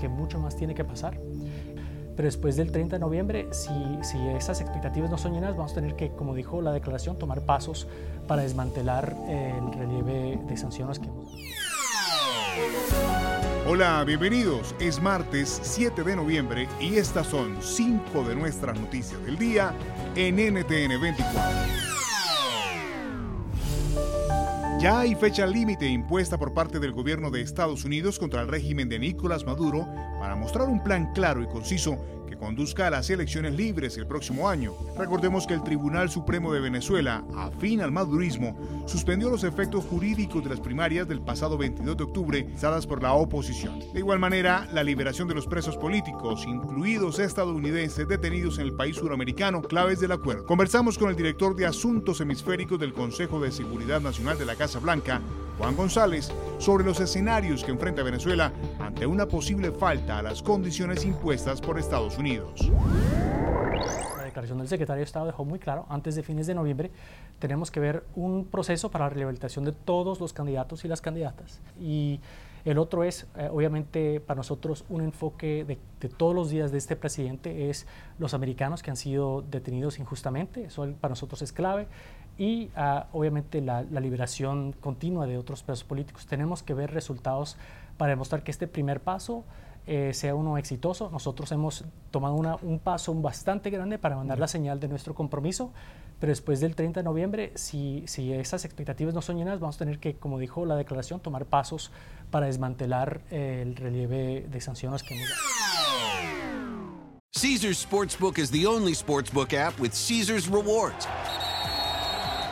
que mucho más tiene que pasar. Pero después del 30 de noviembre, si, si esas expectativas no son llenas, vamos a tener que, como dijo la declaración, tomar pasos para desmantelar el relieve de sanciones que hemos Hola, bienvenidos. Es martes 7 de noviembre y estas son cinco de nuestras noticias del día en NTN 24. Ya hay fecha límite impuesta por parte del gobierno de Estados Unidos contra el régimen de Nicolás Maduro para mostrar un plan claro y conciso conduzca a las elecciones libres el próximo año. Recordemos que el Tribunal Supremo de Venezuela, afín al madurismo, suspendió los efectos jurídicos de las primarias del pasado 22 de octubre dadas por la oposición. De igual manera, la liberación de los presos políticos, incluidos estadounidenses detenidos en el país suramericano, claves del acuerdo. Conversamos con el director de Asuntos Hemisféricos del Consejo de Seguridad Nacional de la Casa Blanca, Juan González, sobre los escenarios que enfrenta Venezuela ante una posible falta a las condiciones impuestas por Estados Unidos. La declaración del secretario de Estado dejó muy claro, antes de fines de noviembre tenemos que ver un proceso para la rehabilitación de todos los candidatos y las candidatas. Y el otro es, eh, obviamente, para nosotros un enfoque de, de, todos los días de este presidente es los americanos que han sido detenidos injustamente, eso para nosotros es clave y uh, obviamente la, la, liberación continua de otros presos políticos. Tenemos que ver resultados para demostrar que este primer paso eh, sea uno exitoso. Nosotros hemos tomado una, un paso bastante grande para mandar la señal de nuestro compromiso, pero después del 30 de noviembre, si, si esas expectativas no son llenas, vamos a tener que, como dijo la declaración, tomar pasos para desmantelar eh, el relieve de sanciones que hemos Caesars Sportsbook is the only sportsbook app with Caesars rewards.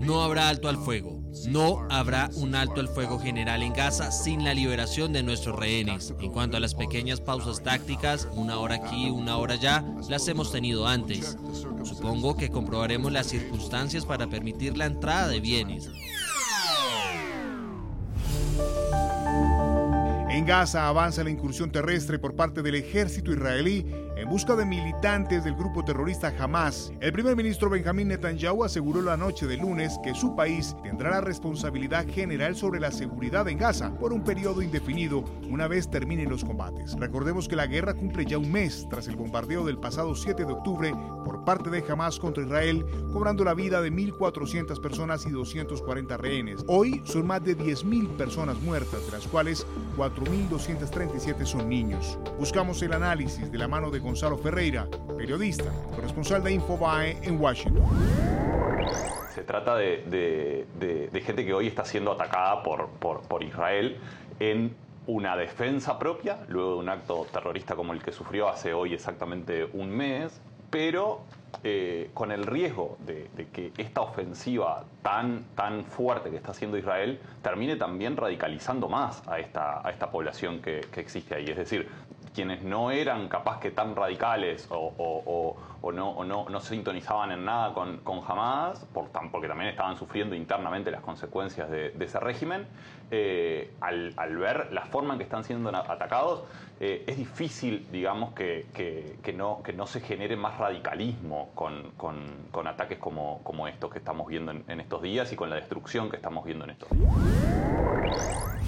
No habrá alto al fuego. No habrá un alto al fuego general en Gaza sin la liberación de nuestros rehenes. En cuanto a las pequeñas pausas tácticas, una hora aquí, una hora allá, las hemos tenido antes. Supongo que comprobaremos las circunstancias para permitir la entrada de bienes. En Gaza avanza la incursión terrestre por parte del ejército israelí en busca de militantes del grupo terrorista Hamas. El primer ministro Benjamín Netanyahu aseguró la noche de lunes que su país tendrá la responsabilidad general sobre la seguridad en Gaza por un periodo indefinido una vez terminen los combates. Recordemos que la guerra cumple ya un mes tras el bombardeo del pasado 7 de octubre por parte de Hamas contra Israel, cobrando la vida de 1.400 personas y 240 rehenes. Hoy son más de 10.000 personas muertas, de las cuales 4.237 son niños. Buscamos el análisis de la mano de Gonzalo Ferreira, periodista, corresponsal de Infobae en Washington. Se trata de, gente que hoy está siendo atacada por, por Israel en una defensa propia, luego de un acto terrorista como el que sufrió hace hoy exactamente un mes, pero eh, con el riesgo de, de, que esta ofensiva tan, tan fuerte que está haciendo Israel termine también radicalizando más a esta, a esta población que, que existe ahí. Es decir, quienes no eran capaz que tan radicales o, no, no, sintonizaban en nada con, con Hamas, por, porque también estaban sufriendo internamente las consecuencias de, ese régimen, eh, al, ver la forma en que están siendo atacados, eh, es difícil, digamos, que, no, se genere más radicalismo con, ataques como, como, estos que estamos viendo en, en estos días y con la destrucción que estamos viendo en estos días.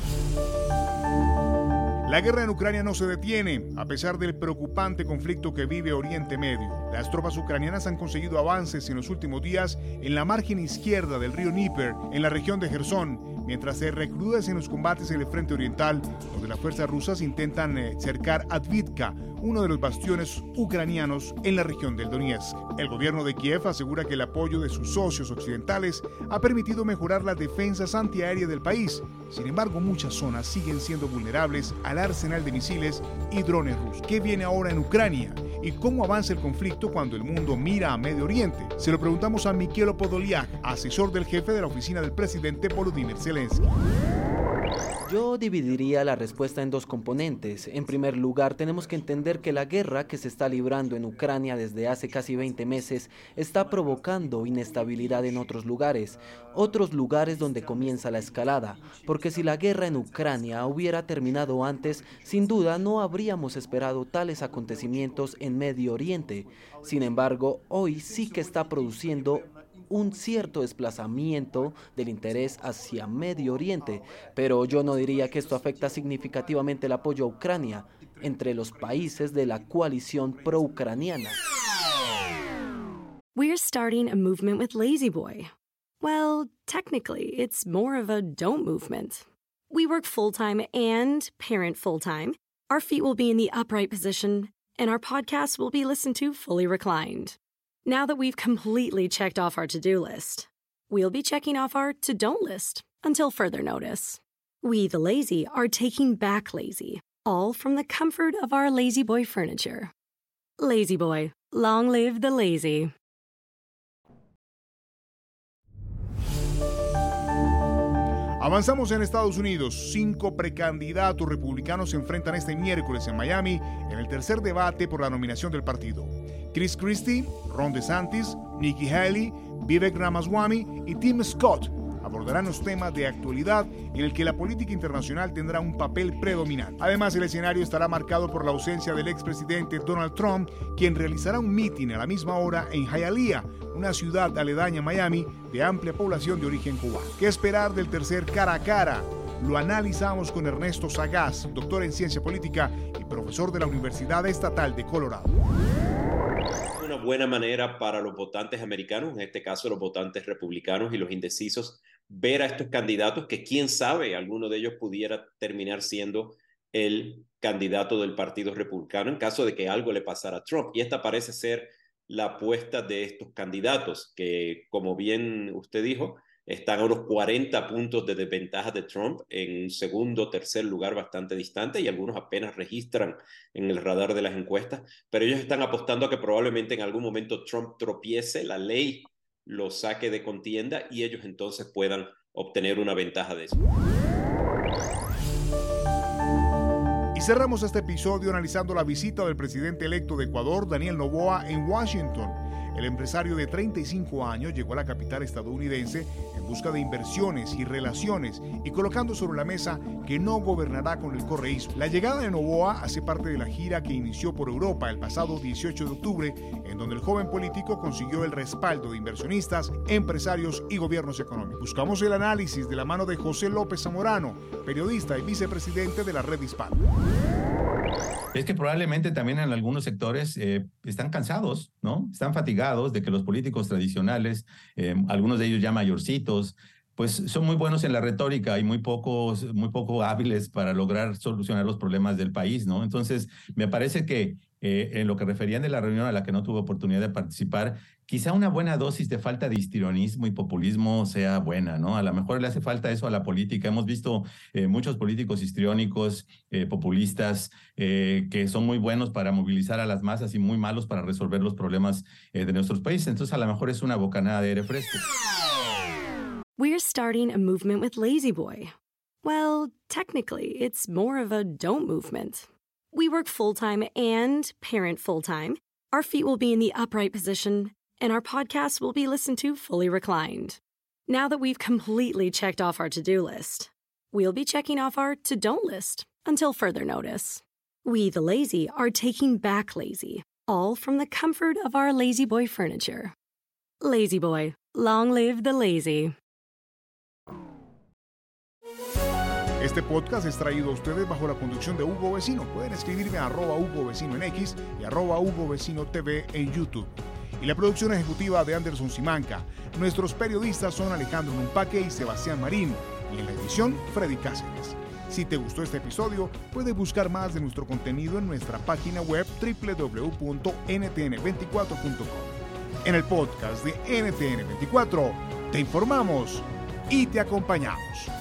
La guerra en Ucrania no se detiene, a pesar del preocupante conflicto que vive Oriente Medio. Las tropas ucranianas han conseguido avances en los últimos días en la margen izquierda del río Dnieper, en la región de Gerson, mientras se recrudecen los combates en el frente oriental, donde las fuerzas rusas intentan eh, cercar Advitka, uno de los bastiones ucranianos en la región del Donetsk. El gobierno de Kiev asegura que el apoyo de sus socios occidentales ha permitido mejorar las defensas antiaéreas del país. Sin embargo, muchas zonas siguen siendo vulnerables al arsenal de misiles y drones rusos. ¿Qué viene ahora en Ucrania? ¿Y cómo avanza el conflicto cuando el mundo mira a Medio Oriente? Se lo preguntamos a Mikhailo Podoliak, asesor del jefe de la oficina del presidente Volodymyr Zelensky. Yo dividiría la respuesta en dos componentes. En primer lugar, tenemos que entender que la guerra que se está librando en Ucrania desde hace casi 20 meses está provocando inestabilidad en otros lugares, otros lugares donde comienza la escalada, porque si la guerra en Ucrania hubiera terminado antes, sin duda no habríamos esperado tales acontecimientos en Medio Oriente. Sin embargo, hoy sí que está produciendo un cierto desplazamiento del interés hacia Medio Oriente, pero yo no diría que esto afecta significativamente el apoyo a Ucrania entre los países de la coalición pro-ucraniana. We're starting a movement with Lazy Boy. Well, technically, it's more of a don't movement. We work full time and parent full time. Our feet will be in the upright position, and our podcast will be listened to fully reclined. Now that we've completely checked off our to do list, we'll be checking off our to don't list until further notice. We, the lazy, are taking back lazy, all from the comfort of our Lazy Boy furniture. Lazy Boy, long live the lazy. Avanzamos en Estados Unidos. Cinco precandidatos republicanos se enfrentan este miércoles en Miami en el tercer debate por la nominación del partido. Chris Christie, Ron DeSantis, Nikki Haley, Vivek Ramaswamy y Tim Scott abordarán los temas de actualidad en el que la política internacional tendrá un papel predominante. Además, el escenario estará marcado por la ausencia del expresidente Donald Trump, quien realizará un mitin a la misma hora en Hialeah, una ciudad aledaña a Miami de amplia población de origen cubano. ¿Qué esperar del tercer cara a cara? Lo analizamos con Ernesto Sagaz, doctor en ciencia política y profesor de la Universidad Estatal de Colorado buena manera para los votantes americanos, en este caso los votantes republicanos y los indecisos, ver a estos candidatos que quién sabe, alguno de ellos pudiera terminar siendo el candidato del Partido Republicano en caso de que algo le pasara a Trump. Y esta parece ser la apuesta de estos candidatos, que como bien usted dijo, están a unos 40 puntos de desventaja de Trump en un segundo, tercer lugar bastante distante y algunos apenas registran en el radar de las encuestas, pero ellos están apostando a que probablemente en algún momento Trump tropiece, la ley lo saque de contienda y ellos entonces puedan obtener una ventaja de eso. Y cerramos este episodio analizando la visita del presidente electo de Ecuador, Daniel Novoa, en Washington el empresario de 35 años llegó a la capital estadounidense en busca de inversiones y relaciones y colocando sobre la mesa que no gobernará con el correísmo. La llegada de Novoa hace parte de la gira que inició por Europa el pasado 18 de octubre, en donde el joven político consiguió el respaldo de inversionistas, empresarios y gobiernos económicos. Buscamos el análisis de la mano de José López Zamorano, periodista y vicepresidente de la Red Hispana. Es que probablemente también en algunos sectores eh, están cansados, ¿no? Están fatigados de que los políticos tradicionales, eh, algunos de ellos ya mayorcitos, pues son muy buenos en la retórica y muy pocos, muy poco hábiles para lograr solucionar los problemas del país, ¿no? Entonces, me parece que eh, en lo que referían de la reunión a la que no tuve oportunidad de participar, quizá una buena dosis de falta de histrionismo y populismo sea buena, ¿no? A lo mejor le hace falta eso a la política. Hemos visto eh, muchos políticos histriónicos, eh, populistas, que son muy buenos para movilizar a las masas y muy malos para resolver los problemas de nuestros países. Entonces, a lo mejor es una bocanada de aire fresco. We're starting a movement with Lazy Boy. Well, technically, it's more of a don't movement. We work full time and parent full time. Our feet will be in the upright position, and our podcast will be listened to fully reclined. Now that we've completely checked off our to do list, we'll be checking off our to don't list until further notice. We, the lazy, are taking back lazy, all from the comfort of our Lazy Boy furniture. Lazy Boy, long live the lazy. Este podcast es traído a ustedes bajo la conducción de Hugo Vecino. Pueden escribirme a arroba Hugo Vecino en X y arroba Hugo Vecino TV en YouTube. Y la producción ejecutiva de Anderson Simanca. Nuestros periodistas son Alejandro Numpaque y Sebastián Marín. Y en la edición, Freddy Cáceres. Si te gustó este episodio, puedes buscar más de nuestro contenido en nuestra página web www.ntn24.com. En el podcast de NTN24 te informamos y te acompañamos.